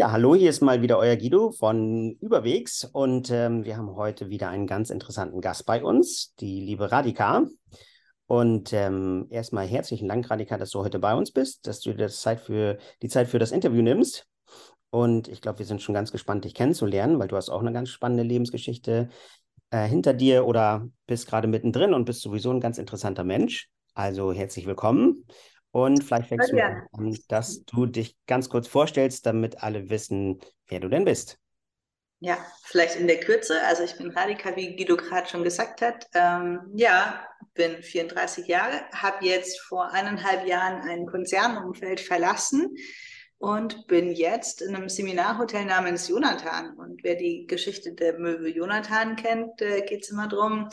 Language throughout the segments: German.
Ja, hallo, hier ist mal wieder euer Guido von Überwegs und ähm, wir haben heute wieder einen ganz interessanten Gast bei uns, die liebe Radika. Und ähm, erstmal herzlichen Dank, Radika, dass du heute bei uns bist, dass du dir das Zeit für, die Zeit für das Interview nimmst. Und ich glaube, wir sind schon ganz gespannt, dich kennenzulernen, weil du hast auch eine ganz spannende Lebensgeschichte äh, hinter dir oder bist gerade mittendrin und bist sowieso ein ganz interessanter Mensch. Also herzlich willkommen. Und vielleicht fängst du an, dass du dich ganz kurz vorstellst, damit alle wissen, wer du denn bist. Ja, vielleicht in der Kürze. Also ich bin Radika, wie Guido gerade schon gesagt hat. Ähm, ja, bin 34 Jahre, habe jetzt vor eineinhalb Jahren ein Konzernumfeld verlassen und bin jetzt in einem Seminarhotel namens Jonathan. Und wer die Geschichte der Möwe Jonathan kennt, äh, geht es immer darum,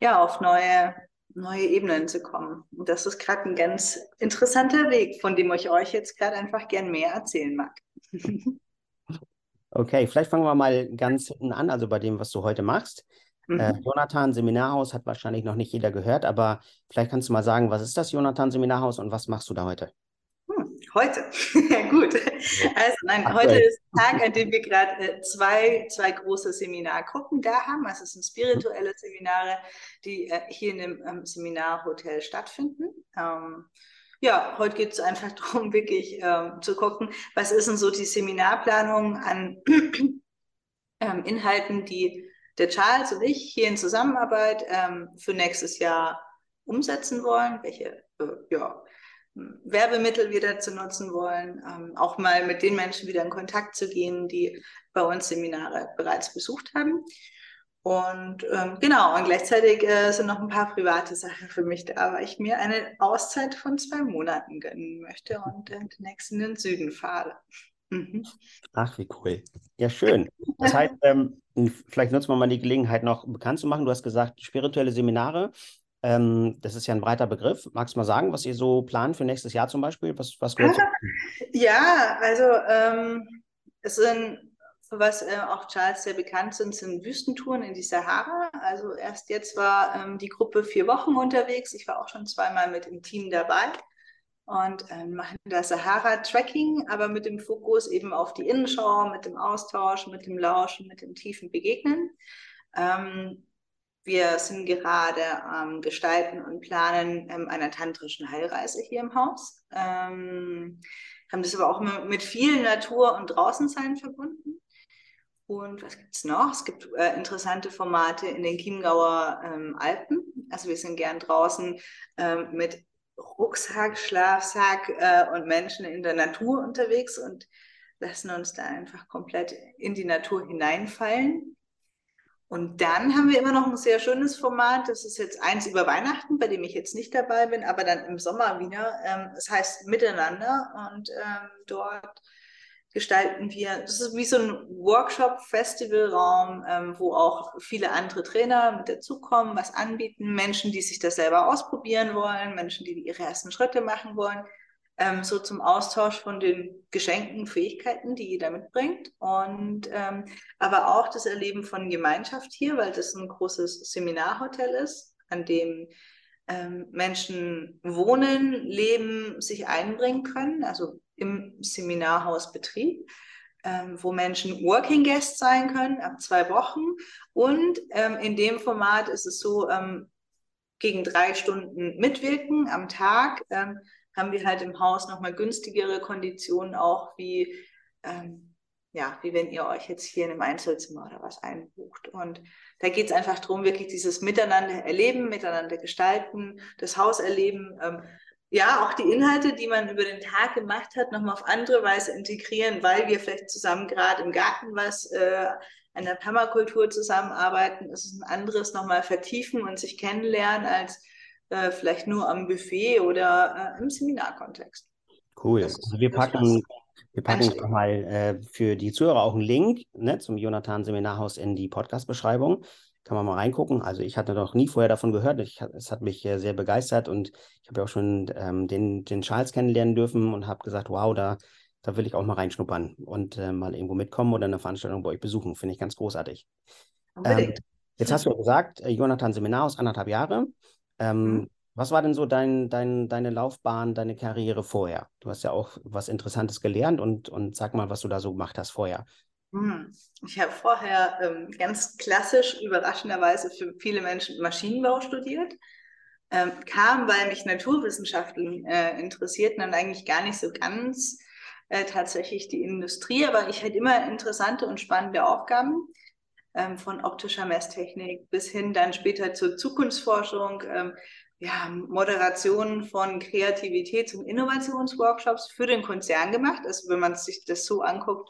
ja, auf neue neue Ebenen zu kommen. Und das ist gerade ein ganz interessanter Weg, von dem ich euch jetzt gerade einfach gern mehr erzählen mag. okay, vielleicht fangen wir mal ganz hinten an, also bei dem, was du heute machst. Äh, mhm. Äh, Jonathan Seminarhaus hat wahrscheinlich noch nicht jeder gehört, aber vielleicht kannst du mal sagen, was ist das Jonathan Seminarhaus und was machst du da heute? Heute. ja, gut. Also nein, Ach, heute ist ein Tag, an dem wir gerade äh, zwei, zwei große Seminargruppen da haben. Also es sind spirituelle Seminare, die äh, hier in dem ähm, Seminarhotel stattfinden. Ähm, ja, heute geht es einfach darum, wirklich ähm, zu gucken, was ist denn so die Seminarplanung an Inhalten, die der Charles und ich hier in Zusammenarbeit für nächstes Jahr umsetzen wollen, welche äh, ja, Werbemittel wir dazu nutzen wollen, ähm, auch mal mit den Menschen wieder in Kontakt zu gehen, die bei uns Seminare bereits besucht haben. Und ähm, genau, und gleichzeitig äh, sind noch ein paar private Sachen für mich da, weil ich mir eine Auszeit von zwei Monaten gönnen möchte und äh, demnächst in den Süden fahre. Mhm. Ach, wie cool. Ja, schön. Das heißt, ähm, vielleicht nutzen wir mal die Gelegenheit noch bekannt zu machen. Du hast gesagt, spirituelle Seminare. Ähm, das ist ja ein breiter Begriff. Magst du mal sagen, was ihr so plant für nächstes Jahr zum Beispiel? Was, was gehört Ja, also ähm, es sind, was äh, auch Charles sehr bekannt sind, sind Wüstentouren in die Sahara. Also erst jetzt war ähm, die Gruppe vier Wochen unterwegs. Ich war auch schon zweimal mit im Team dabei und ähm, machen da Sahara-Tracking, aber mit dem Fokus eben auf die Innenschau, mit dem Austausch, mit dem Lauschen, mit dem tiefen Begegnen. Ähm, wir sind gerade am ähm, Gestalten und Planen ähm, einer tantrischen Heilreise hier im Haus. Ähm, haben das aber auch immer mit viel Natur und Draußensein verbunden. Und was gibt es noch? Es gibt äh, interessante Formate in den Chiemgauer ähm, Alpen. Also wir sind gern draußen ähm, mit Rucksack, Schlafsack äh, und Menschen in der Natur unterwegs und lassen uns da einfach komplett in die Natur hineinfallen. Und dann haben wir immer noch ein sehr schönes Format. Das ist jetzt eins über Weihnachten, bei dem ich jetzt nicht dabei bin, aber dann im Sommer wieder. Ähm, das heißt Miteinander. Und ähm, dort gestalten wir, das ist wie so ein Workshop-Festivalraum, ähm, wo auch viele andere Trainer mit dazukommen, was anbieten. Menschen, die sich das selber ausprobieren wollen, Menschen, die ihre ersten Schritte machen wollen ähm, so zum Austausch von den Geschenken, Fähigkeiten, die jeder mitbringt. Und ähm, aber auch das Erleben von Gemeinschaft hier, weil das ein großes Seminarhotel ist, an dem ähm, Menschen wohnen, leben, sich einbringen können, also im Seminarhausbetrieb. Ähm, wo Menschen Working Guests sein können, ab zwei Wochen. Und ähm, in dem Format ist es so, ähm, gegen drei Stunden mitwirken am Tag, ähm, haben wir halt im Haus nochmal günstigere Konditionen auch wie, ähm, ja, wie wenn ihr euch jetzt hier in einem Einzelzimmer oder was einbucht. Und da geht es einfach darum, wirklich dieses Miteinander erleben, miteinander gestalten, das Haus erleben, ähm, ja, auch die Inhalte, die man über den Tag gemacht hat, nochmal auf andere Weise integrieren, weil wir vielleicht zusammen gerade im Garten was äh, an der Permakultur zusammenarbeiten, ist es ein anderes nochmal vertiefen und sich kennenlernen als äh, vielleicht nur am Buffet oder äh, im Seminarkontext. Cool. Also wir packen, wir packen nochmal äh, für die Zuhörer auch einen Link ne, zum Jonathan Seminarhaus in die Podcast-Beschreibung. Kann man mal reingucken. Also ich hatte noch nie vorher davon gehört. Ich, es hat mich sehr begeistert und ich habe ja auch schon ähm, den, den Charles kennenlernen dürfen und habe gesagt, wow, da, da will ich auch mal reinschnuppern und äh, mal irgendwo mitkommen oder eine Veranstaltung bei euch besuchen. Finde ich ganz großartig. Ähm, jetzt hast du ja gesagt, äh, Jonathan Seminarhaus, anderthalb Jahre. Ähm, mhm. Was war denn so dein, dein, deine Laufbahn, deine Karriere vorher? Du hast ja auch was Interessantes gelernt und, und sag mal, was du da so gemacht hast vorher. Hm. Ich habe vorher ähm, ganz klassisch, überraschenderweise für viele Menschen Maschinenbau studiert. Ähm, kam, weil mich Naturwissenschaften äh, interessierten und eigentlich gar nicht so ganz äh, tatsächlich die Industrie, aber ich hatte immer interessante und spannende Aufgaben ähm, von optischer Messtechnik bis hin dann später zur Zukunftsforschung, ähm, ja, Moderation von Kreativitäts- und Innovationsworkshops für den Konzern gemacht. Also wenn man sich das so anguckt,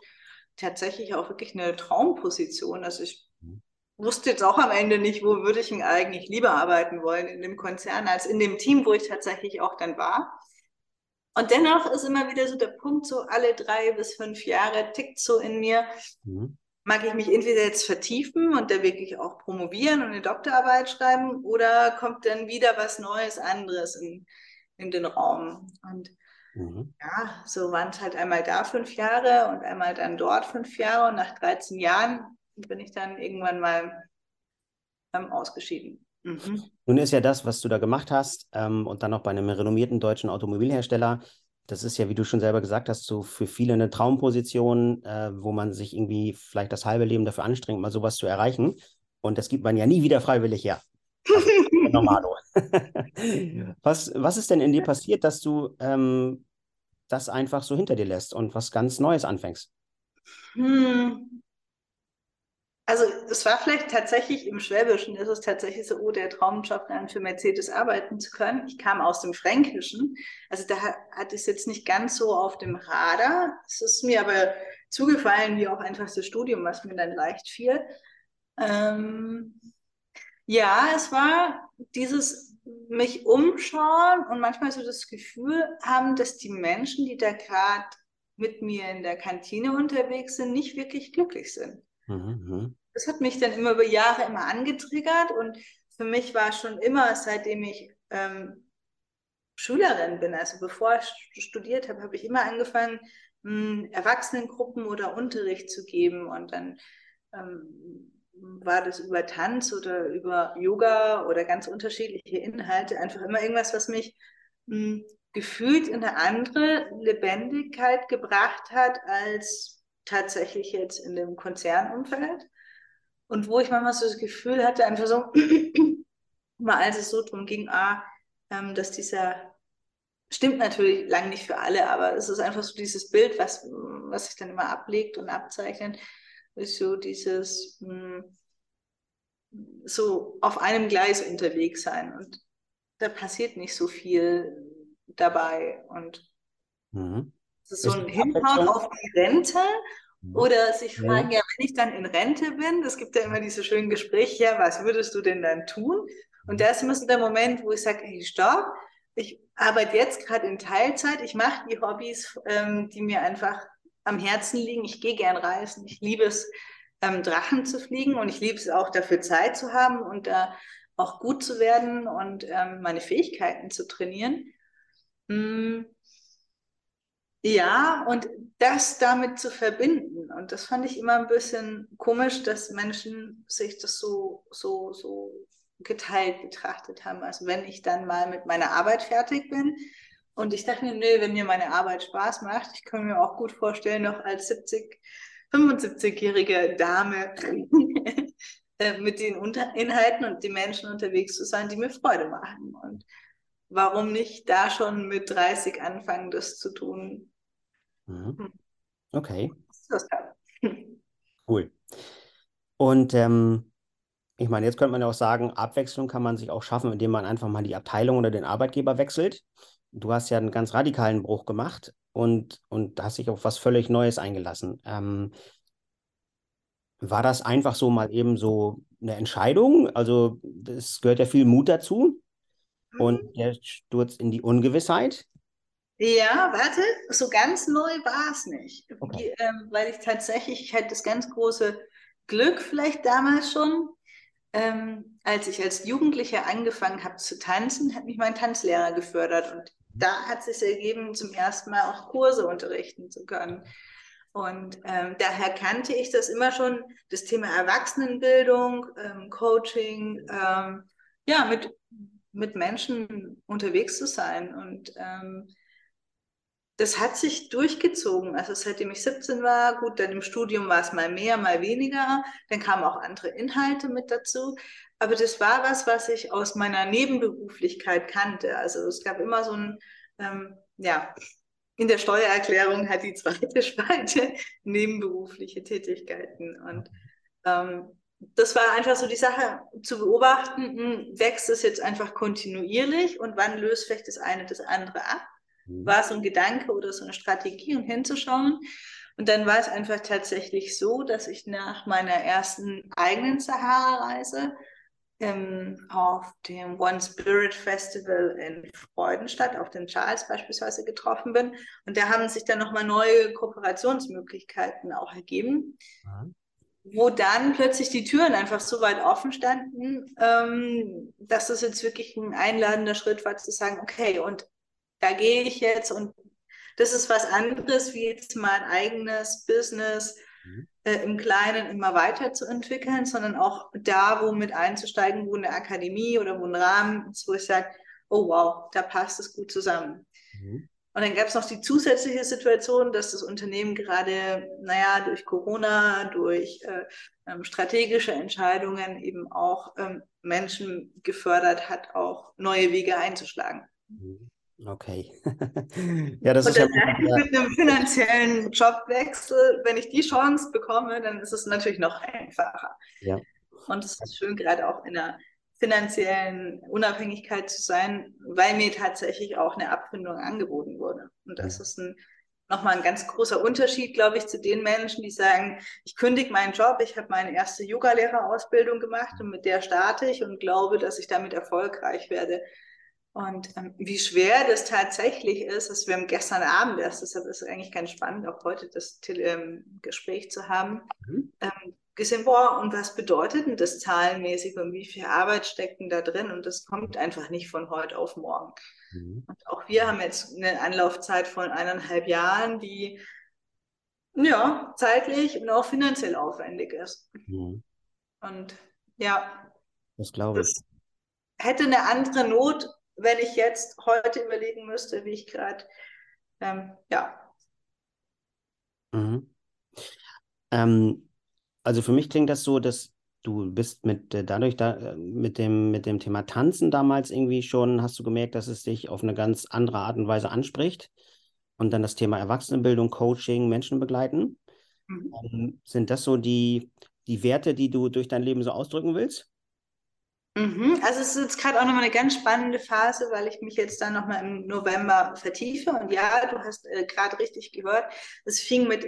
tatsächlich auch wirklich eine Traumposition. Also ich wusste jetzt auch am Ende nicht, wo würde ich denn eigentlich lieber arbeiten wollen, in dem Konzern als in dem Team, wo ich tatsächlich auch dann war. Und dennoch ist immer wieder so der Punkt, so alle drei bis fünf Jahre tickt so in mir, mhm mag ich mich entweder jetzt vertiefen und dann wirklich auch promovieren und eine Doktorarbeit schreiben oder kommt dann wieder was Neues, anderes in, in den Raum. Und mhm. ja, so waren es halt einmal da fünf Jahre und einmal dann dort fünf Jahre und nach 13 Jahren bin ich dann irgendwann mal ähm, ausgeschieden. Mhm. Nun ist ja das, was du da gemacht hast ähm, und dann noch bei einem renommierten deutschen Automobilhersteller, das ist ja, wie du schon selber gesagt hast, so für viele eine Traumposition, äh, wo man sich irgendwie vielleicht das halbe Leben dafür anstrengt, mal sowas zu erreichen. Und das gibt man ja nie wieder freiwillig her. Also, normalo. was, was ist denn in dir passiert, dass du ähm, das einfach so hinter dir lässt und was ganz Neues anfängst? Hm. Also es war vielleicht tatsächlich im Schwäbischen, ist es tatsächlich so, oh, der Traumjob dann für Mercedes arbeiten zu können. Ich kam aus dem Fränkischen, also da hatte ich es jetzt nicht ganz so auf dem Radar. Es ist mir aber zugefallen, wie auch einfach das Studium, was mir dann leicht fiel. Ähm, ja, es war dieses mich umschauen und manchmal so das Gefühl haben, dass die Menschen, die da gerade mit mir in der Kantine unterwegs sind, nicht wirklich glücklich sind. Mhm. Das hat mich dann immer über Jahre immer angetriggert und für mich war schon immer, seitdem ich ähm, Schülerin bin, also bevor ich studiert habe, habe ich immer angefangen, mh, hm, Erwachsenengruppen oder Unterricht zu geben und dann ähm, war das über Tanz oder über Yoga oder ganz unterschiedliche Inhalte, einfach immer irgendwas, was mich mh, hm, gefühlt in eine andere Lebendigkeit gebracht hat als tatsächlich jetzt in dem Konzernumfeld. Und wo ich manchmal so das Gefühl hatte, einfach so, mal als es so drum ging, ah, ähm, dass dieser, stimmt natürlich lang nicht für alle, aber es ist einfach so dieses Bild, was, was sich dann immer ablegt und abzeichnet, ist so dieses, mh, hm, so auf einem Gleis unterwegs sein. Und da passiert nicht so viel dabei. Und mhm. es ist so ein Hinhauen auf die Rente. Oder sich fragen, ja. ja, wenn ich dann in Rente bin, es gibt ja immer diese schönen Gespräche, ja, was würdest du denn dann tun? Und mhm. da ist immer so der Moment, wo ich sage, hey, stopp, ich arbeite jetzt gerade in Teilzeit, ich mache die Hobbys, ähm, die mir einfach am Herzen liegen. Ich gehe gern reisen, ich liebe es, ähm, Drachen zu fliegen und ich liebe es auch dafür Zeit zu haben und da äh, auch gut zu werden und ähm, meine Fähigkeiten zu trainieren. Mm. Ja, und das damit zu verbinden. Und das fand ich immer ein bisschen komisch, dass Menschen sich das so, so, so geteilt betrachtet haben. Also wenn ich dann mal mit meiner Arbeit fertig bin und ich dachte mir, nee, wenn mir meine Arbeit Spaß macht, ich kann mir auch gut vorstellen, noch als 70, 75-jährige Dame äh, mit den Inhalten und den Menschen unterwegs zu sein, die mir Freude machen. Und warum nicht da schon mit 30 anfangen, das zu tun? Mhm. Hm. Okay. Cool. Und ähm, ich meine, jetzt könnte man ja auch sagen, Abwechslung kann man sich auch schaffen, indem man einfach mal die Abteilung oder den Arbeitgeber wechselt. Du hast ja einen ganz radikalen Bruch gemacht und, und hast dich auf was völlig Neues eingelassen. Ähm, war das einfach so mal eben so eine Entscheidung? Also es gehört ja viel Mut dazu und mhm. der Sturz in die Ungewissheit. Ja, warte, so ganz neu war es nicht. Okay. Ähm, weil ich tatsächlich, ich hatte das ganz große Glück vielleicht damals schon, ähm, als ich als Jugendliche angefangen habe zu tanzen, hat mich mein Tanzlehrer gefördert und da hat es sich ergeben, zum ersten Mal auch Kurse unterrichten zu können. Und ähm, daher kannte ich das immer schon, das Thema Erwachsenenbildung, ähm, Coaching, ähm, ja, mit mit Menschen unterwegs zu sein. Und ähm, das hat sich durchgezogen. Also seitdem ich 17 war, gut, dann im Studium war es mal mehr, mal weniger. Dann kamen auch andere Inhalte mit dazu. Aber das war was, was ich aus meiner Nebenberuflichkeit kannte. Also es gab immer so ein, ähm, ja, in der Steuererklärung hat die zweite Spalte nebenberufliche Tätigkeiten. Und ähm, das war einfach so die Sache zu beobachten, hm, wächst es jetzt einfach kontinuierlich und wann löst vielleicht das eine das andere ab? Mhm. War so ein Gedanke oder so eine Strategie, um hinzuschauen? Und dann war es einfach tatsächlich so, dass ich nach meiner ersten eigenen Sahara-Reise ähm, auf dem One Spirit Festival in Freudenstadt, auf den Charles beispielsweise getroffen bin. Und da haben sich dann nochmal neue Kooperationsmöglichkeiten auch ergeben. Mhm wo dann plötzlich die Türen einfach so weit offen standen, ähm, dass das jetzt wirklich ein einladender Schritt war, zu sagen, okay, und da gehe ich jetzt und das ist was anderes, wie jetzt mein eigenes Business mhm. äh, im Kleinen immer weiterzuentwickeln, sondern auch da, wo mit einzusteigen, wo eine Akademie oder wo ein Rahmen ist, wo ich sage, oh wow, da passt es gut zusammen. Mhm. Und dann gab es noch die zusätzliche Situation, dass das Unternehmen gerade, naja, durch Corona, durch äh, ähm, strategische Entscheidungen eben auch ähm, Menschen gefördert hat, auch neue Wege einzuschlagen. Mhm. Okay. ja, das Und ist ja mit einem finanziellen Jobwechsel, wenn ich die Chance bekomme, dann ist es natürlich noch einfacher. Ja. Und es ist schön, gerade auch in der finanziellen Unabhängigkeit zu sein, weil mir tatsächlich auch eine Abfindung angeboten wurde. Und das ist ein, nochmal ein ganz großer Unterschied, glaube ich, zu den Menschen, die sagen, ich kündige meinen Job, ich habe meine erste Yoga-Lehrerausbildung gemacht und mit der starte ich und glaube, dass ich damit erfolgreich werde. Und ähm, wie schwer das tatsächlich ist, dass wir gestern Abend erst, deshalb ist es eigentlich ganz spannend, auch heute das Tele ähm, Gespräch zu haben, mhm. ähm, gesehen, boah, und was bedeutet denn das zahlenmäßig und wie viel Arbeit steckt denn da drin? Und das kommt einfach nicht von heute auf morgen. Mhm. Und auch wir haben jetzt eine Anlaufzeit von eineinhalb Jahren, die ja zeitlich und auch finanziell aufwendig ist. Mhm. Und ja, das glaube ich. hätte eine andere Not, wenn ich jetzt heute überlegen müsste, wie ich gerade, ähm, ja. Mhm. Ähm, also für mich klingt das so, dass du bist mit äh, dadurch da äh, mit dem mit dem Thema Tanzen damals irgendwie schon hast du gemerkt, dass es dich auf eine ganz andere Art und Weise anspricht und dann das Thema Erwachsenenbildung, Coaching, Menschen begleiten. Mhm. Ähm, sind das so die die Werte, die du durch dein Leben so ausdrücken willst? Mhm. Also es ist jetzt gerade auch nochmal eine ganz spannende Phase, weil ich mich jetzt dann nochmal im November vertiefe. Und ja, du hast äh, gerade richtig gehört, es fing mit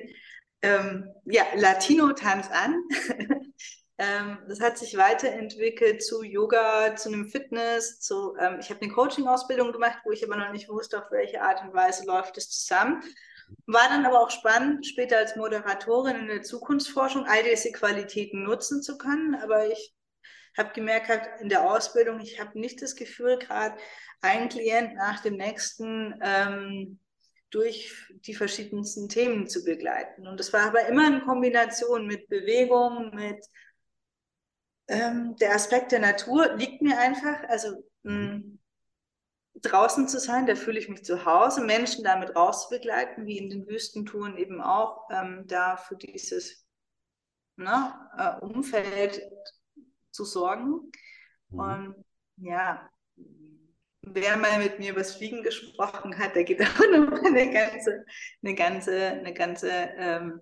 ähm, ja, Latino-Tanz an. ähm, das hat sich weiterentwickelt zu Yoga, zu einem Fitness, zu, ähm, ich habe eine Coaching-Ausbildung gemacht, wo ich aber noch nicht wusste, auf welche Art und Weise läuft es zusammen. War dann aber auch spannend, später als Moderatorin in der Zukunftsforschung all diese Qualitäten nutzen zu können. Aber ich habe gemerkt halt in der Ausbildung, ich habe nicht das Gefühl, gerade ein Klient nach dem nächsten ähm, durch die verschiedensten Themen zu begleiten. Und das war aber immer in Kombination mit Bewegung, mit ähm, der Aspekt der Natur liegt mir einfach, also mh, draußen zu sein, da fühle ich mich zu Hause, Menschen damit rauszubegleiten, wie in den Wüstentouren eben auch, ähm, da für dieses ne, äh, Umfeld zu sorgen. Mhm. Und ja, wer mal mit mir über das Fliegen gesprochen hat, der geht auch noch eine ganze, eine ganze, eine ganze ähm,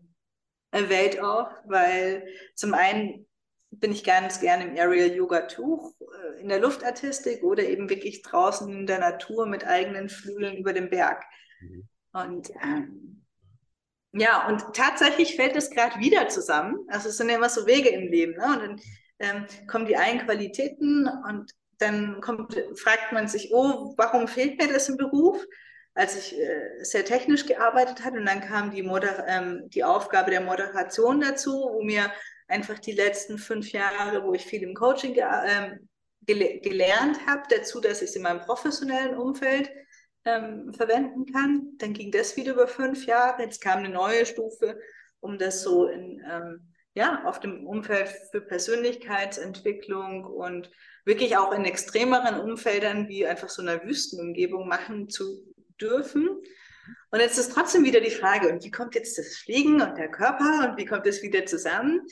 Welt auf, weil zum einen bin ich ganz gerne im Aerial Yoga Tuch, äh, in der Luftartistik oder eben wirklich draußen in der Natur mit eigenen Flügeln über dem Berg. Mhm. Und ähm, ja, und tatsächlich fällt es gerade wieder zusammen. Also es sind ja immer so Wege im Leben. Ne? Und dann ähm, kommen die einen Qualitäten und dann kommt, fragt man sich, oh, warum fehlt mir das im Beruf? Als ich äh, sehr technisch gearbeitet habe und dann kam die, Moder ähm, die Aufgabe der Moderation dazu, wo mir einfach die letzten fünf Jahre, wo ich viel im Coaching ge ähm, gele gelernt habe, dazu, dass ich es in meinem professionellen Umfeld ähm, verwenden kann. Dann ging das wieder über fünf Jahre. Jetzt kam eine neue Stufe, um das so in ähm, ja, auf dem Umfeld für Persönlichkeitsentwicklung und wirklich auch in extremeren Umfeldern wie einfach so einer Wüstenumgebung machen zu dürfen. Und jetzt ist trotzdem wieder die Frage, und wie kommt jetzt das Fliegen und der Körper und wie kommt das wieder zusammen?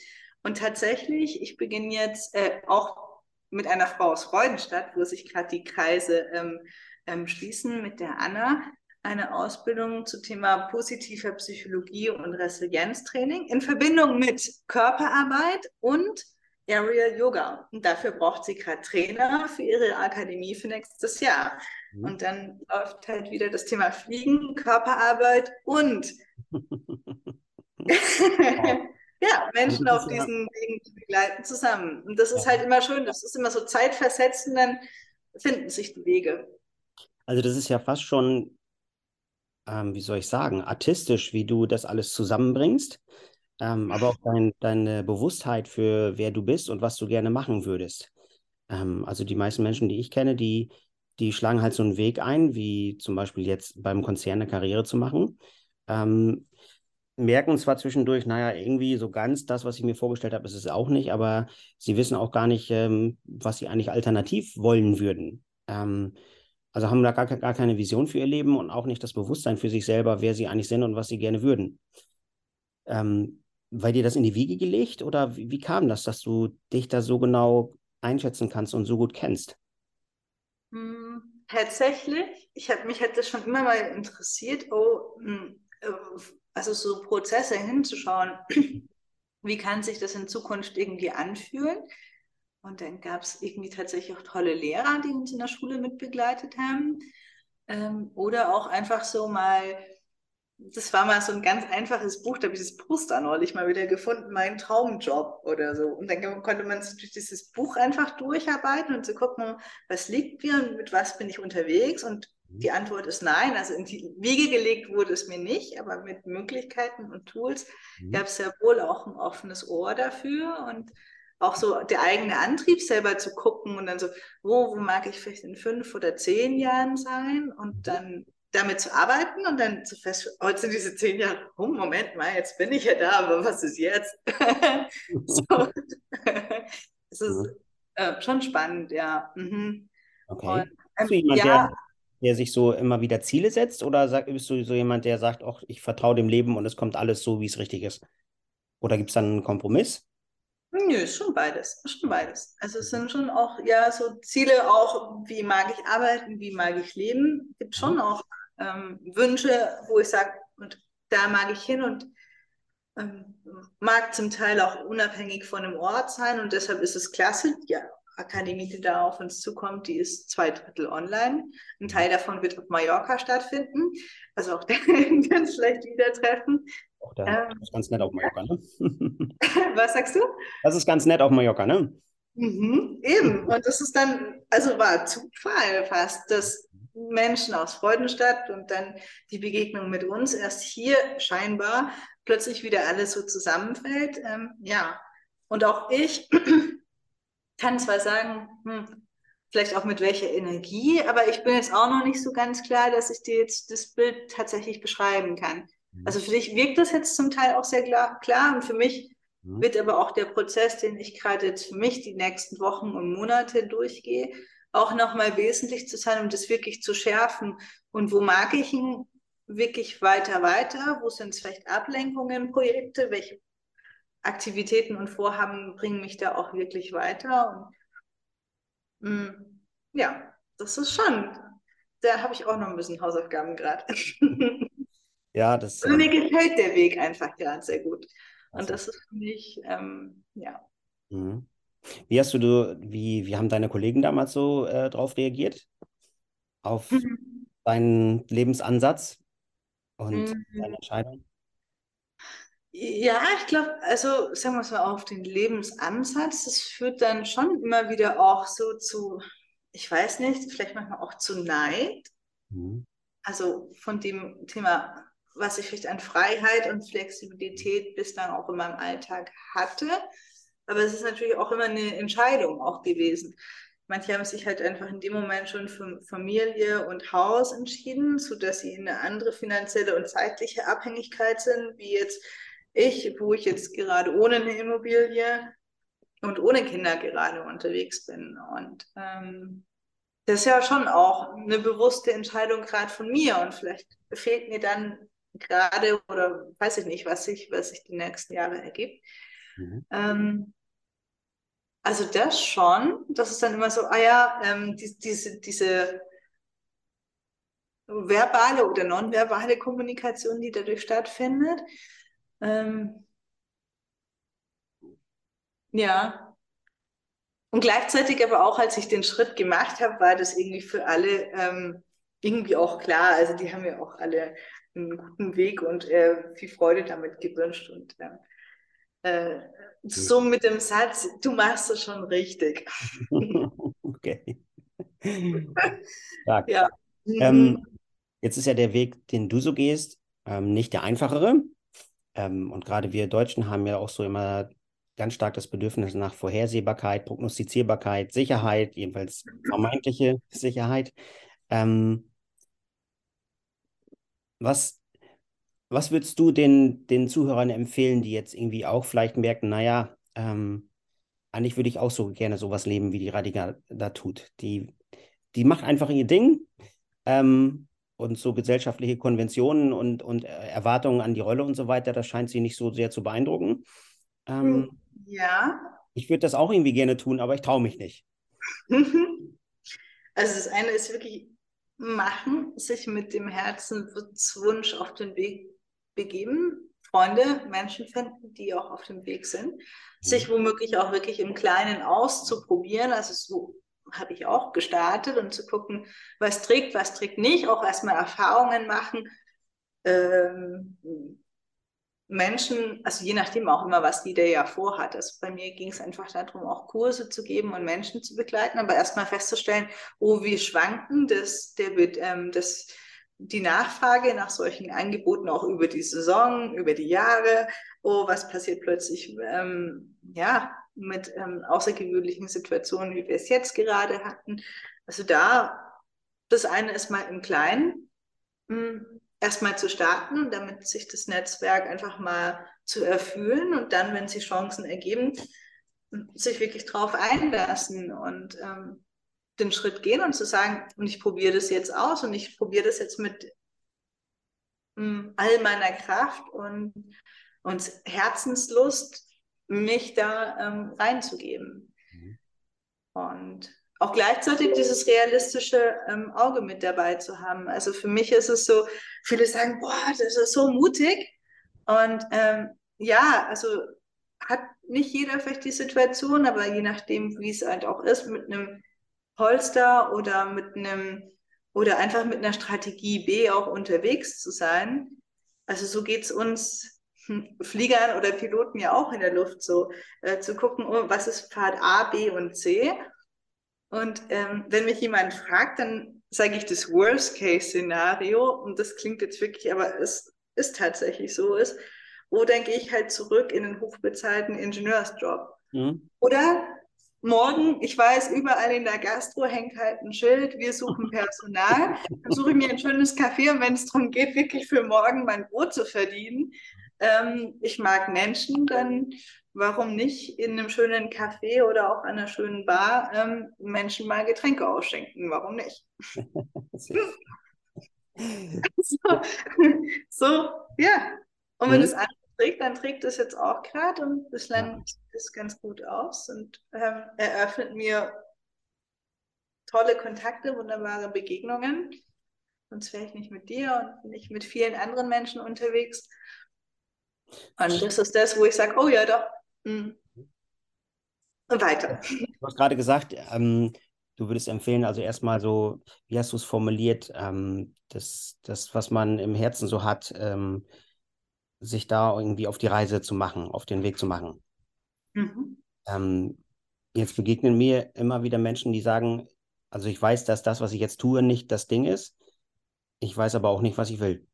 Und tatsächlich, ich beginne jetzt äh, auch mit einer Frau aus Freudenstadt, wo sich gerade die Kreise ähm, ähm, schließen, mit der Anna, eine Ausbildung zu Thema positiver Psychologie und Resilienztraining in Verbindung mit Körperarbeit und Aerial Yoga. Und dafür braucht sie gerade Trainer für ihre Akademie für nächstes Jahr. Mhm. Und dann läuft halt wieder das Thema Fliegen, Körperarbeit und ja, Menschen auf diesen Wegen zu begleiten zusammen. Und das ist halt immer schön, das ist immer so zeitversetzt und dann finden sich die Wege. Also das ist ja fast schon, ähm, wie soll ich sagen, artistisch, wie du das alles zusammenbringst, ähm, aber auch dein, deine Bewusstheit für wer du bist und was du gerne machen würdest. Ähm, also die meisten Menschen, die ich kenne, die, die schlagen halt so einen Weg ein, wie zum Beispiel jetzt beim Konzern eine Karriere zu machen. Ähm, merken zwar zwischendurch, naja, irgendwie so ganz das, was ich mir vorgestellt habe, ist es auch nicht, aber sie wissen auch gar nicht, ähm, was sie eigentlich alternativ wollen würden. Ähm, also haben da gar, gar keine Vision für ihr Leben und auch nicht das Bewusstsein für sich selber, wer sie eigentlich sind und was sie gerne würden. Ähm, war dir das in die Wiege gelegt oder wie, wie kam das, dass du dich da so genau einschätzen kannst und so gut kennst? Hm, tatsächlich, ich habe mich das schon immer mal interessiert, oh, hm, äh, also so Prozesse hinzuschauen, wie kann sich das in Zukunft irgendwie anfühlen? Und dann gab es irgendwie tatsächlich auch tolle Lehrer, die uns in der Schule mitbegleitet haben. Ähm, oder auch einfach so mal, das war mal so ein ganz einfaches Buch, da habe ich das Poster neulich mal wieder gefunden, mein Traumjob oder so. Und dann konnte man sich durch dieses Buch einfach durcharbeiten und zu so gucken, was liegt mir und mit was bin ich unterwegs. Und Mhm. Die Antwort ist nein. Also in die Wiege gelegt wurde es mir nicht, aber mit Möglichkeiten und Tools mhm. gab es ja wohl auch ein offenes Ohr dafür und auch so der eigene Antrieb selber zu gucken und dann so, wo, wo mag ich vielleicht in fünf oder zehn Jahren sein und mhm. dann damit zu arbeiten und dann zu fest, heute sind diese zehn Jahre, oh Moment mal, jetzt bin ich ja da, aber was ist jetzt? so. es ist mhm. äh, schon spannend, ja. Mhm. Okay. Und, ähm, ja, der sich so immer wieder Ziele setzt? Oder sag, bist du so jemand, der sagt, ach, ich vertraue dem Leben und es kommt alles so, wie es richtig ist? Oder gibt es dann einen Kompromiss? Nö, ist schon beides. Ist schon beides. Also es sind schon auch, ja, so Ziele auch, wie mag ich arbeiten, wie mag ich leben. Es gibt schon mhm. auch ähm, Wünsche, wo ich sage, und da mag ich hin und ähm, mag zum Teil auch unabhängig von dem Ort sein und deshalb ist es klasse, ja, Akademie, die da auf uns zukommt, die ist zwei Drittel online. Ein Teil davon wird auf Mallorca stattfinden. Also auch ganz schlecht wieder treffen. Auch da, ähm, ganz nett auf Mallorca, ne? Was sagst du? Das ist ganz nett auf Mallorca, ne? Mhm, eben. Und das ist dann, also war Zufall fast, dass Menschen aus Freudenstadt und dann die Begegnung mit uns erst hier scheinbar plötzlich wieder alles so zusammenfällt. Ähm, ja. Und auch ich kann zwar sagen, hm, vielleicht auch mit welcher Energie, aber ich bin jetzt auch noch nicht so ganz klar, dass ich dir jetzt das Bild tatsächlich beschreiben kann. Mhm. Also für dich wirkt das jetzt zum Teil auch sehr klar, klar und für mich mhm. wird aber auch der Prozess, den ich gerade jetzt für mich die nächsten Wochen und Monate durchgehe, auch nochmal wesentlich zu sein, um das wirklich zu schärfen. Und wo mag ich ihn wirklich weiter, weiter? Wo sind es vielleicht Ablenkungen, Projekte? Welche Aktivitäten und Vorhaben bringen mich da auch wirklich weiter. Und mh, mm, ja, das ist schon. Da habe ich auch noch ein bisschen Hausaufgaben gerade. Ja, das. Und mir gefällt der Weg einfach gerade sehr gut. Und also. das ist für mich, ähm, ja. Mhm. Wie hast du, wie, wie haben deine Kollegen damals so äh, drauf reagiert? Auf mhm. deinen Lebensansatz und mhm. deine Entscheidung? Ja, ich glaube, also sagen wir es mal auf den Lebensansatz, das führt dann schon immer wieder auch so zu, ich weiß nicht, vielleicht manchmal auch zu Neid. Mhm. Also von dem Thema, was ich vielleicht an Freiheit und Flexibilität bislang auch in meinem Alltag hatte. Aber es ist natürlich auch immer eine Entscheidung auch gewesen. Manche haben sich halt einfach in dem Moment schon für Familie und Haus entschieden, sodass sie in eine andere finanzielle und zeitliche Abhängigkeit sind, wie jetzt ich, wo ich jetzt gerade ohne eine Immobilie und ohne Kinder gerade unterwegs bin. Und ähm, das ist ja schon auch eine bewusste Entscheidung gerade von mir. Und vielleicht fehlt mir dann gerade oder weiß ich nicht, was sich, was sich die nächsten Jahre ergibt. Mhm. Ähm, also das schon, das ist dann immer so, ah ja, ähm, die, diese, diese verbale oder nonverbale Kommunikation, die dadurch stattfindet. Ähm, ja. Und gleichzeitig aber auch, als ich den Schritt gemacht habe, war das irgendwie für alle ähm, irgendwie auch klar. Also die haben mir auch alle einen guten Weg und äh, viel Freude damit gewünscht. Und äh, so mit dem Satz, du machst es schon richtig. okay. ja. Ähm, mhm. jetzt ist ja der Weg, den du so gehst, ähm, nicht der einfachere. Ähm, und gerade wir Deutschen haben ja auch so immer ganz stark das Bedürfnis nach Vorhersehbarkeit, Prognostizierbarkeit, Sicherheit, jedenfalls vermeintliche Sicherheit. Ähm, was, was würdest du den, den Zuhörern empfehlen, die jetzt irgendwie auch vielleicht merken, naja, ähm, eigentlich würde ich auch so gerne sowas leben, wie die Radikal da tut. Die, die macht einfach ihr Ding ähm, und so gesellschaftliche Konventionen und, und Erwartungen an die Rolle und so weiter, das scheint sie nicht so sehr zu beeindrucken. Ähm, ja. Ich würde das auch irgendwie gerne tun, aber ich traue mich nicht. Also das eine ist wirklich machen, sich mit dem Herzenswunsch auf den Weg begeben, Freunde, Menschen finden, die auch auf dem Weg sind, mhm. sich womöglich auch wirklich im Kleinen auszuprobieren. Also so habe ich auch gestartet und zu gucken, was trägt, was trägt nicht, auch erstmal Erfahrungen machen. Ähm, Menschen, also je nachdem auch immer, was die der ja vorhat. Also bei mir ging es einfach darum, auch Kurse zu geben und Menschen zu begleiten, aber erstmal festzustellen, oh, wie schwanken das, der wird, ähm, das, die Nachfrage nach solchen Angeboten auch über die Saison, über die Jahre. Oh, was passiert plötzlich, ähm, ja, mit ähm, außergewöhnlichen Situationen, wie wir es jetzt gerade hatten. Also da, das eine ist mal im Kleinen. Hm, erstmal zu starten, damit sich das Netzwerk einfach mal zu erfüllen und dann, wenn sich Chancen ergeben, sich wirklich drauf einlassen und ähm, den Schritt gehen und zu sagen, und ich probiere das jetzt aus und ich probiere das jetzt mit ähm, all meiner Kraft und, und Herzenslust, mich da ähm, reinzugeben. Mhm. Und auch gleichzeitig dieses realistische ähm, Auge mit dabei zu haben. Also für mich ist es so, viele sagen, boah, das ist so mutig. Und ähm, ja, also hat nicht jeder vielleicht die Situation, aber je nachdem, wie es halt auch ist, mit einem Polster oder mit einem oder einfach mit einer Strategie B auch unterwegs zu sein. Also so geht es uns Fliegern oder Piloten ja auch in der Luft so, äh, zu gucken, oh, was ist Pfad A, B und C und ähm, wenn mich jemand fragt, dann sage ich das Worst-Case-Szenario und das klingt jetzt wirklich, aber es ist tatsächlich so ist. Wo denke ich halt zurück in den hochbezahlten Ingenieursjob? Mhm. Oder morgen, ich weiß, überall in der Gastro hängt halt ein Schild, wir suchen Personal. Dann suche ich mir ein schönes Café und wenn es darum geht, wirklich für morgen mein Brot zu verdienen, ähm, ich mag Menschen, dann warum nicht in einem schönen Café oder auch an einer schönen Bar ähm, Menschen mal Getränke ausschenken? Warum nicht? so, so, ja. Und wenn mhm. es trägt, dann trägt es jetzt auch gerade und bislang sieht es ganz gut aus und ähm, eröffnet mir tolle Kontakte, wunderbare Begegnungen. Sonst wäre ich nicht mit dir und nicht mit vielen anderen Menschen unterwegs. Und das ist das, wo ich sage, oh ja, doch, Mhm. Und weiter. Du hast gerade gesagt, ähm, du würdest empfehlen, also erstmal so, wie hast du es formuliert, ähm, das, das, was man im Herzen so hat, ähm, sich da irgendwie auf die Reise zu machen, auf den Weg zu machen. Mhm. Ähm, jetzt begegnen mir immer wieder Menschen, die sagen, also ich weiß, dass das, was ich jetzt tue, nicht das Ding ist. Ich weiß aber auch nicht, was ich will.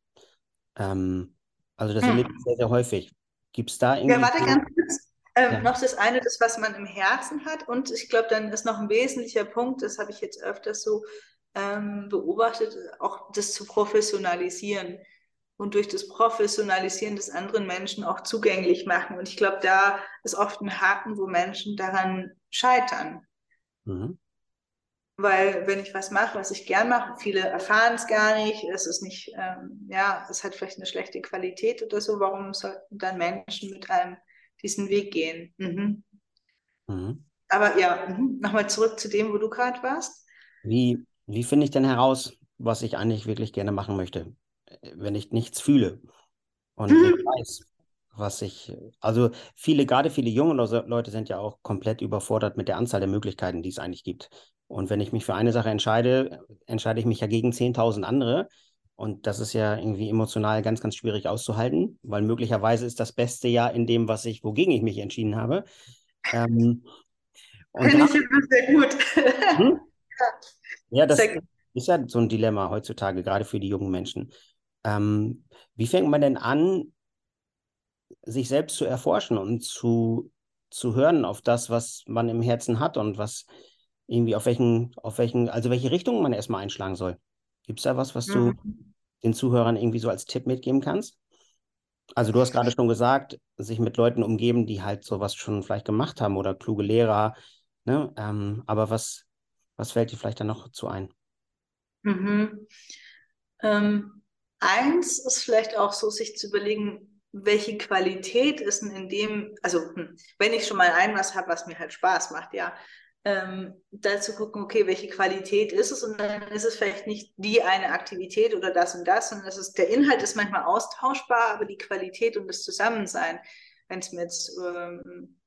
Ähm, also das hm. erlebe ich sehr, sehr häufig. Gibt es da irgendwie... Ja, warte ganz. Ähm, ja. Noch das eine, das, was man im Herzen hat. Und ich glaube, dann ist noch ein wesentlicher Punkt, das habe ich jetzt öfters so ähm, beobachtet, auch das zu professionalisieren. und durch das Professionalisieren des anderen Menschen auch zugänglich machen. Und ich glaube, da ist oft ein Haken, wo Menschen daran scheitern. Mhm. Weil wenn ich was mache, was ich gern mache, viele erfahren es gar nicht, es ist nicht, ähm, ja, es hat vielleicht eine schlechte Qualität oder so, warum sollten dann Menschen mit einem diesen Weg gehen? Mhm. Mhm. Aber ja, mhm. nochmal zurück zu dem, wo du gerade warst. Wie, wie finde ich denn heraus, was ich eigentlich wirklich gerne machen möchte? wenn ich nichts fühle und hm. nicht weiß, was ich, also viele, gerade viele junge Leute sind ja auch komplett überfordert mit der Anzahl der Möglichkeiten, die es eigentlich gibt. Und wenn ich mich für eine Sache entscheide, entscheide ich mich ja gegen 10.000 andere. Und das ist ja irgendwie emotional ganz, ganz schwierig auszuhalten, weil möglicherweise ist das Beste ja in dem, was ich, wogegen ich mich entschieden habe. Ähm, Finde ich sehr gut. Hm? Ja, das ist ja so ein Dilemma heutzutage, gerade für die jungen Menschen. Ähm, wie fängt man denn an, sich selbst zu erforschen und zu, zu hören auf das, was man im Herzen hat und was irgendwie auf welchen, auf welchen, also welche Richtung man erstmal einschlagen soll? Gibt es da was, was du mhm. den Zuhörern irgendwie so als Tipp mitgeben kannst? Also du hast gerade schon gesagt, sich mit Leuten umgeben, die halt sowas schon vielleicht gemacht haben oder kluge Lehrer. Ne? Ähm, aber was, was fällt dir vielleicht da noch zu ein? Mhm. Ähm, Eins ist vielleicht auch so, sich zu überlegen, welche Qualität ist denn in dem, also hm, wenn ich schon mal ein was habe, was mir halt Spaß macht, ja, ähm, da zu gucken, okay, welche Qualität ist es und dann ist es vielleicht nicht die eine Aktivität oder das und das, sondern es ist, der Inhalt ist manchmal austauschbar, aber die Qualität und das Zusammensein, wenn es mir ähm,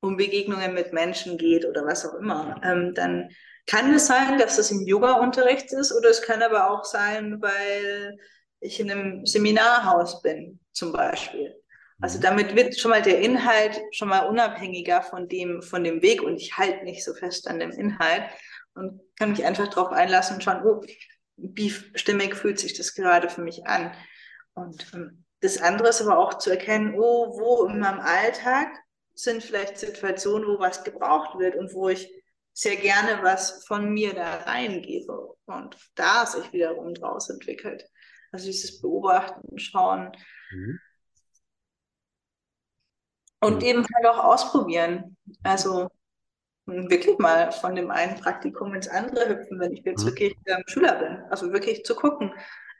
um Begegnungen mit Menschen geht oder was auch immer, ähm, dann kann es sein, dass das im Yoga-Unterricht ist oder es kann aber auch sein, weil ich in einem Seminarhaus bin, zum Beispiel. Also damit wird schon mal der Inhalt schon mal unabhängiger von dem, von dem Weg und ich halte nicht so fest an dem Inhalt und kann mich einfach darauf einlassen und schauen, oh, wie stimmig fühlt sich das gerade für mich an. Und ähm, das andere ist aber auch zu erkennen, oh, wo in meinem Alltag sind vielleicht Situationen, wo was gebraucht wird und wo ich sehr gerne was von mir da reingebe und da sich wiederum draus entwickelt. Also dieses Beobachten, Schauen mhm. Und eben halt auch ausprobieren. Also wirklich mal von dem einen Praktikum ins andere hüpfen, wenn ich jetzt mhm. wirklich ähm, Schüler bin. Also wirklich zu gucken,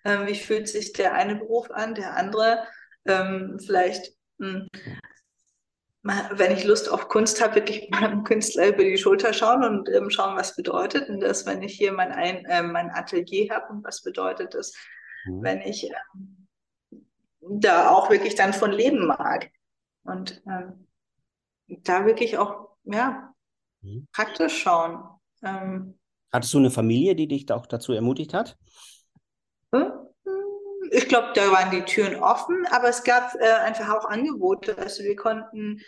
ähm, wie fühlt sich der eine Beruf an, der andere ähm, vielleicht mh, hm, wenn ich Lust auf Kunst habe, wirklich mal einem Künstler über die Schulter schauen und ähm, schauen, was bedeutet. Und das, wenn ich hier mein, ein, äh, mein Atelier habe und was bedeutet das, mhm. wenn ich ähm, da auch wirklich dann von leben mag. Und ähm, da wirklich auch, ja, mhm. praktisch schauen. Ähm, Hattest du eine Familie, die dich da auch dazu ermutigt hat? Hm? ich glaube, da waren die Türen offen, aber es gab äh, einfach auch Angebote. Also wir konnten,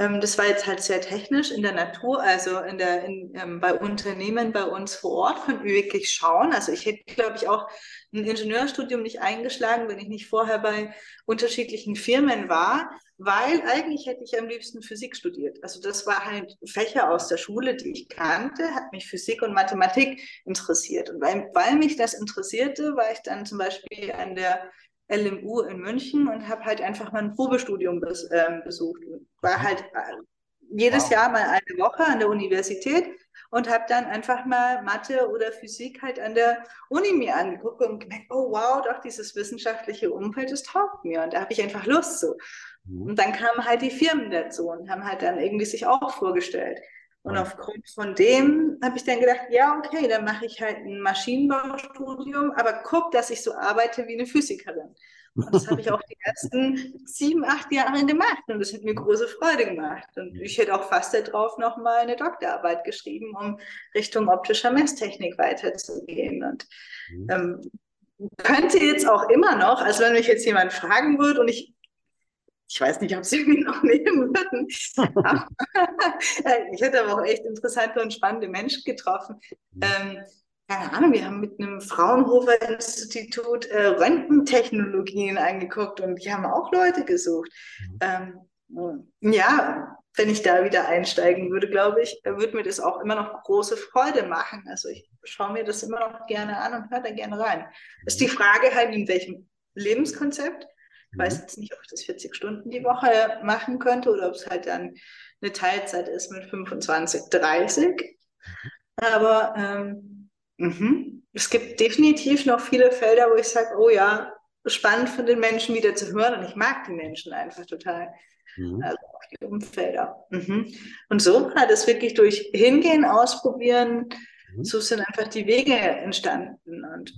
ähm, das war jetzt halt sehr technisch in der Natur, also in der, in, ähm, bei Unternehmen bei uns vor Ort konnten wir wirklich schauen. Also ich hätte, glaube ich, auch ein Ingenieurstudium nicht eingeschlagen, wenn ich nicht vorher bei unterschiedlichen Firmen war, weil eigentlich hätte ich am liebsten Physik studiert. Also das war halt Fächer aus der Schule, die ich kannte, hat mich Physik und Mathematik interessiert. Und weil, weil mich das interessierte, war ich dann zum Beispiel an der LMU in München und habe halt einfach mal ein Probestudium bes, äh, besucht. War mhm. halt äh, jedes wow. Jahr mal eine Woche an der Universität und habe dann einfach mal Mathe oder Physik halt an der Uni mir angeguckt und gemerkt, oh wow, doch dieses wissenschaftliche Umfeld, das taugt mir und da habe ich einfach Lust so. Mhm. Und dann kamen halt die Firmen dazu und haben halt dann irgendwie sich auch vorgestellt. Und aufgrund von dem habe ich dann gedacht, ja, okay, dann mache ich halt ein Maschinenbaustudium, aber guck, dass ich so arbeite wie eine Physikerin. Und das habe ich auch die ersten sieben, acht Jahre gemacht und das hat mir große Freude gemacht. Und ich hätte auch fast darauf nochmal eine Doktorarbeit geschrieben, um Richtung optischer Messtechnik weiterzugehen. Und mhm. ähm, könnte jetzt auch immer noch, also wenn mich jetzt jemand fragen würde und ich ich weiß nicht, ob sie mich noch nehmen würden. ich hätte aber auch echt interessante und spannende Menschen getroffen. Mhm. Ähm, keine Ahnung, wir haben mit einem Fraunhofer-Institut äh, Röntgentechnologien angeguckt und die haben auch Leute gesucht. Mhm. Ähm, ja, wenn ich da wieder einsteigen würde, glaube ich, würde mir das auch immer noch große Freude machen. Also ich schaue mir das immer noch gerne an und höre da gerne rein. Ist die Frage halt, in welchem Lebenskonzept. Ich weiß mhm. jetzt nicht, ob ich das 40 Stunden die Woche machen könnte oder ob es halt dann eine Teilzeit ist mit 25, 30. Aber ähm, mhm. es gibt definitiv noch viele Felder, wo ich sage, oh ja, spannend von den Menschen wieder zu hören und ich mag die Menschen einfach total. Mhm. Also auch die Umfelder. Mhm. Und so hat es wirklich durch Hingehen, Ausprobieren, mhm. so sind einfach die Wege entstanden. Und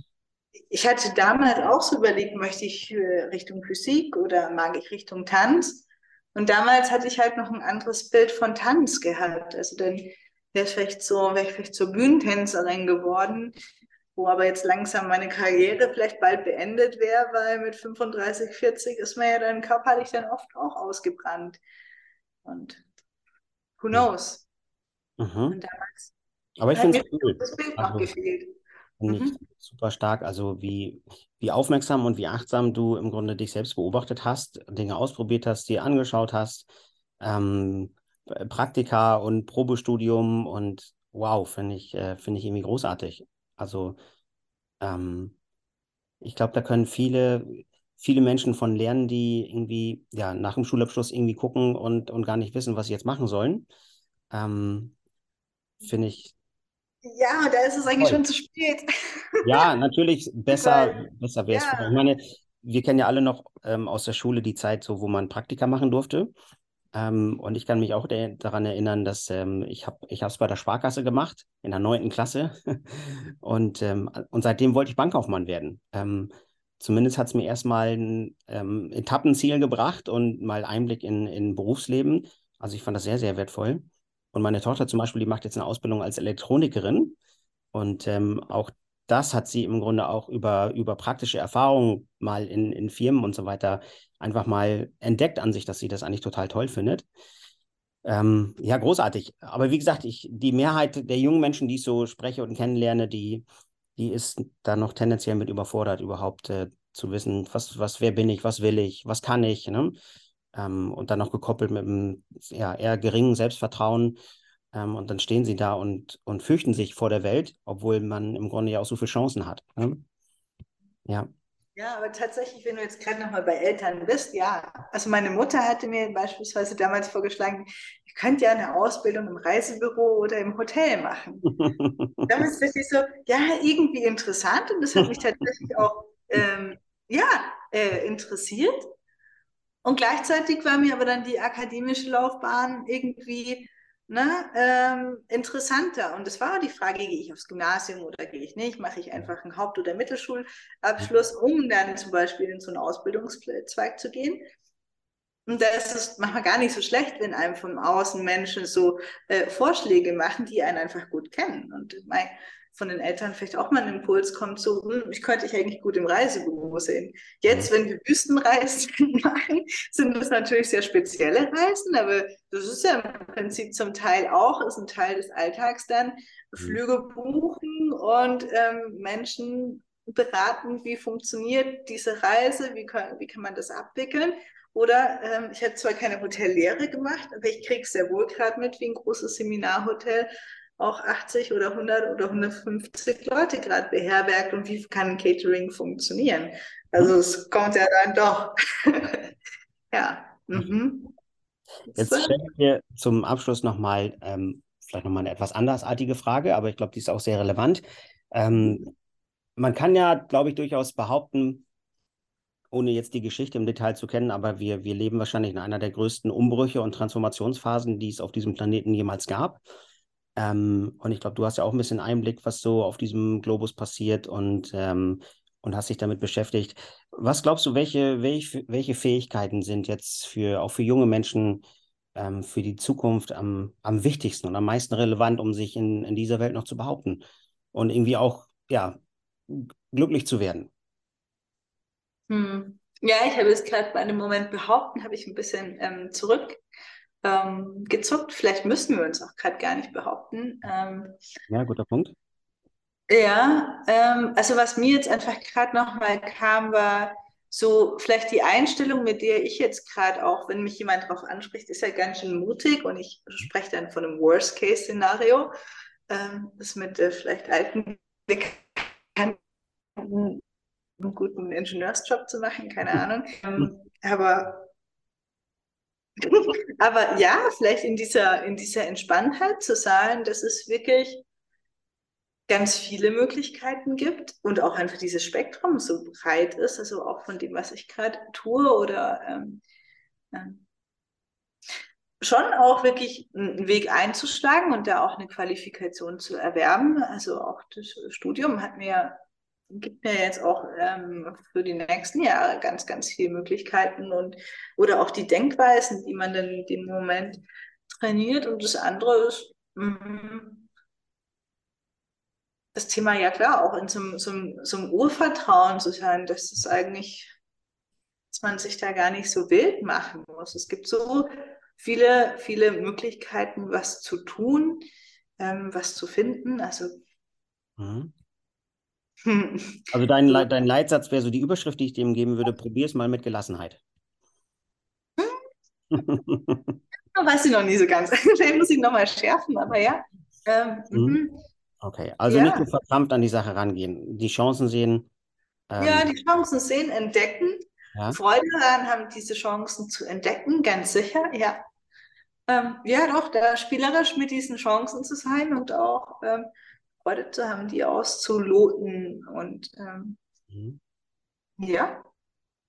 ich hatte damals auch so überlegt, möchte ich Richtung Physik oder mag ich Richtung Tanz? Und damals hatte ich halt noch ein anderes Bild von Tanz gehabt. Also dann wäre ich vielleicht so, wäre ich vielleicht zur Bühnentänzerin geworden, wo aber jetzt langsam meine Karriere vielleicht bald beendet wäre, weil mit 35, 40 ist man ja dann körperlich dann oft auch ausgebrannt. Und who knows? Mhm. Und damals aber ich finde es cool. das Bild also, noch gefehlt. Mhm. super stark. Also wie, wie aufmerksam und wie achtsam du im Grunde dich selbst beobachtet hast, Dinge ausprobiert hast, dir angeschaut hast, ähm, Praktika und Probestudium und wow, finde ich, äh, finde ich irgendwie großartig. Also ähm, ich glaube, da können viele, viele Menschen von lernen, die irgendwie ja nach dem Schulabschluss irgendwie gucken und, und gar nicht wissen, was sie jetzt machen sollen. Ähm, finde ich ja, da ist es eigentlich Voll. schon zu spät. Ja, natürlich besser, besser wäre es. Ja. Ich meine, wir kennen ja alle noch ähm, aus der Schule die Zeit, so wo man Praktika machen durfte. Ähm, und ich kann mich auch daran erinnern, dass ähm, ich habe ich es bei der Sparkasse gemacht in der neunten Klasse und, ähm, und seitdem wollte ich Bankkaufmann werden. Ähm, zumindest hat es mir erstmal ein ähm, Etappenziel gebracht und mal Einblick in, in Berufsleben. Also ich fand das sehr, sehr wertvoll. Und meine Tochter zum Beispiel, die macht jetzt eine Ausbildung als Elektronikerin. Und ähm, auch das hat sie im Grunde auch über, über praktische Erfahrungen mal in, in Firmen und so weiter einfach mal entdeckt an sich, dass sie das eigentlich total toll findet. Ähm, ja, großartig. Aber wie gesagt, ich, die Mehrheit der jungen Menschen, die ich so spreche und kennenlerne, die, die ist da noch tendenziell mit überfordert, überhaupt äh, zu wissen, was, was, wer bin ich, was will ich, was kann ich. Ne? Ähm, und dann noch gekoppelt mit einem ja, eher geringen Selbstvertrauen. Ähm, und dann stehen sie da und, und fürchten sich vor der Welt, obwohl man im Grunde ja auch so viele Chancen hat. Ne? Ja. Ja, aber tatsächlich, wenn du jetzt gerade nochmal bei Eltern bist, ja. Also meine Mutter hatte mir beispielsweise damals vorgeschlagen, ich könnte ja eine Ausbildung im Reisebüro oder im Hotel machen. damals dachte ich so, ja, irgendwie interessant und das hat mich tatsächlich auch ähm, ja, äh, interessiert. Und gleichzeitig war mir aber dann die akademische Laufbahn irgendwie ne, ähm, interessanter. Und es war auch die Frage, gehe ich aufs Gymnasium oder gehe ich nicht? Mache ich einfach einen Haupt- oder Mittelschulabschluss, um dann zum Beispiel in so einen Ausbildungszweig zu gehen? Und da ist es manchmal gar nicht so schlecht, wenn einem von außen Menschen so äh, Vorschläge machen, die einen einfach gut kennen. Und mein, von den Eltern vielleicht auch mal ein Impuls kommt, so, hm, ich könnte dich eigentlich gut im Reisebüro sehen. Jetzt, wenn wir Wüstenreisen machen, sind das natürlich sehr spezielle Reisen, aber das ist ja im Prinzip zum Teil auch, ist ein Teil des Alltags dann, mhm. Flüge buchen und ähm, Menschen beraten, wie funktioniert diese Reise, wie kann, wie kann man das abwickeln. Oder ähm, ich habe zwar keine Hotellehre gemacht, aber ich kriege sehr wohl gerade mit, wie ein großes Seminarhotel auch 80 oder 100 oder 150 Leute gerade beherbergt und wie kann Catering funktionieren? Also es kommt ja dann doch. ja. Mhm. Jetzt stelle ich mir zum Abschluss nochmal ähm, vielleicht nochmal eine etwas andersartige Frage, aber ich glaube, die ist auch sehr relevant. Ähm, man kann ja, glaube ich, durchaus behaupten, ohne jetzt die Geschichte im Detail zu kennen, aber wir, wir leben wahrscheinlich in einer der größten Umbrüche und Transformationsphasen, die es auf diesem Planeten jemals gab. Ähm, und ich glaube, du hast ja auch ein bisschen Einblick, was so auf diesem Globus passiert und, ähm, und hast dich damit beschäftigt. Was glaubst du, welche, welche, welche Fähigkeiten sind jetzt für auch für junge Menschen ähm, für die Zukunft am, am wichtigsten und am meisten relevant, um sich in, in dieser Welt noch zu behaupten und irgendwie auch ja, glücklich zu werden? Hm. Ja, ich habe es gerade bei einem Moment behaupten, habe ich ein bisschen ähm, zurück ähm, gezuckt. Vielleicht müssen wir uns auch gerade gar nicht behaupten. Ähm, ja, guter Punkt. Ja, ähm, also was mir jetzt einfach gerade nochmal kam, war so vielleicht die Einstellung, mit der ich jetzt gerade auch, wenn mich jemand darauf anspricht, ist ja ganz schön mutig und ich spreche dann von einem Worst-Case-Szenario, ähm, das mit äh, vielleicht alten Bekannten einen guten Ingenieursjob zu machen, keine Ahnung. Ähm, aber aber ja, vielleicht in dieser, in dieser Entspanntheit zu sagen, dass es wirklich ganz viele Möglichkeiten gibt und auch einfach dieses Spektrum so breit ist, also auch von dem, was ich gerade tue oder ähm, ähm, schon auch wirklich einen Weg einzuschlagen und da auch eine Qualifikation zu erwerben. Also auch das Studium hat mir gibt mir jetzt auch ähm, für die nächsten Jahre ganz, ganz viele Möglichkeiten und oder auch die Denkweisen, die man dann in dem Moment trainiert. Und das andere ist mh, das Thema, ja klar, auch in so, so, so einem Urvertrauen zu sein, dass es eigentlich, dass man sich da gar nicht so wild machen muss. Es gibt so viele, viele Möglichkeiten, was zu tun, ähm, was zu finden. Also mhm. Also dein, Le dein Leitsatz wäre so die Überschrift, die ich dem geben würde, probier es mal mit Gelassenheit. Weiß ich noch nie so ganz. Vielleicht muss ich nochmal schärfen, aber ja. Ähm, mhm. mhm. Okay, also ja. nicht so verkrampft an die Sache rangehen, die Chancen sehen. Ähm, ja, die Chancen sehen, entdecken, ja. Freude daran haben, diese Chancen zu entdecken, ganz sicher, ja. Ähm, ja, doch, da spielerisch mit diesen Chancen zu sein und auch ähm, Freude zu haben, die auszuloten und ähm, mhm. ja.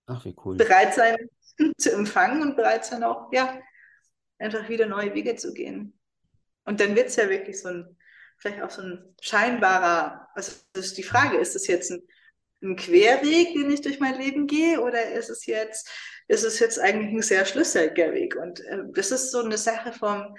Ach, wie cool. Bereit sein zu empfangen und bereit sein auch, ja, einfach wieder neue Wege zu gehen. Und dann wird es ja wirklich so ein, vielleicht auch so ein scheinbarer, also ist die Frage, ist es jetzt ein, ein Querweg, den ich durch mein Leben gehe, oder ist es jetzt, ist es jetzt eigentlich ein sehr schlüssiger Weg? Und äh, das ist so eine Sache vom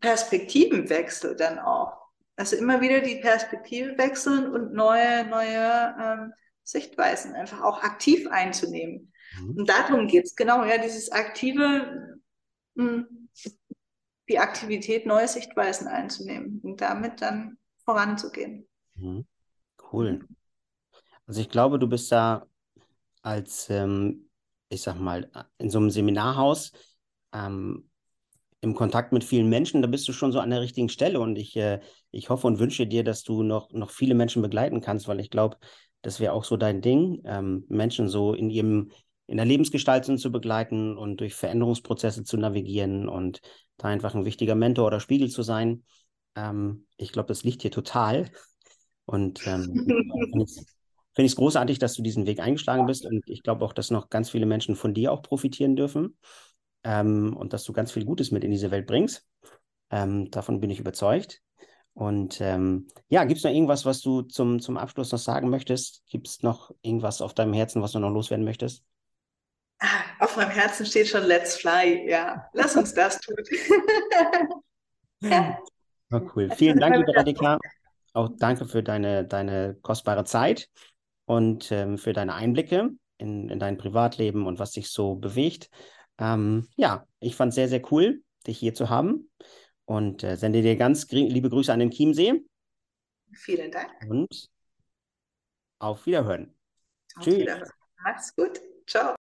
Perspektivenwechsel dann auch. Also immer wieder die Perspektive wechseln und neue, neue ähm, Sichtweisen einfach auch aktiv einzunehmen. Mhm. Und darum geht es, genau, ja, dieses aktive, mh, hm, die Aktivität, neue Sichtweisen einzunehmen und damit dann voranzugehen. Mhm. Cool. Also ich glaube, du bist da als, ähm, ich sag mal, in so einem Seminarhaus ähm, im Kontakt mit vielen Menschen, da bist du schon so an der richtigen Stelle und ich, äh, ich hoffe und wünsche dir, dass du noch, noch viele Menschen begleiten kannst, weil ich glaube, das wäre auch so dein Ding, ähm, Menschen so in ihrem, in der Lebensgestaltung zu begleiten und durch Veränderungsprozesse zu navigieren und da einfach ein wichtiger Mentor oder Spiegel zu sein. Ähm, ich glaube, das liegt dir total. Und ähm, finde ich es großartig, dass du diesen Weg eingeschlagen bist. Und ich glaube auch, dass noch ganz viele Menschen von dir auch profitieren dürfen ähm, und dass du ganz viel Gutes mit in diese Welt bringst. Ähm, davon bin ich überzeugt. Und ähm, ja, gibt es noch irgendwas, was du zum, zum Abschluss noch sagen möchtest? Gibt es noch irgendwas auf deinem Herzen, was du noch loswerden möchtest? Ah, auf meinem Herzen steht schon Let's Fly. Ja, lass uns das tun. ja. Oh, cool. Vielen Dank, liebe Radika. Auch danke für deine, deine kostbare Zeit und ähm, für deine Einblicke in, in dein Privatleben und was dich so bewegt. Ähm, ja, ich fand es sehr, sehr cool, dich hier zu haben und äh, sende dir ganz liebe Grüße an den Chiemsee. Vielen Dank. Und auf Wiederhören. Auf Tschüss. Wiederhören. Mach's gut. Ciao.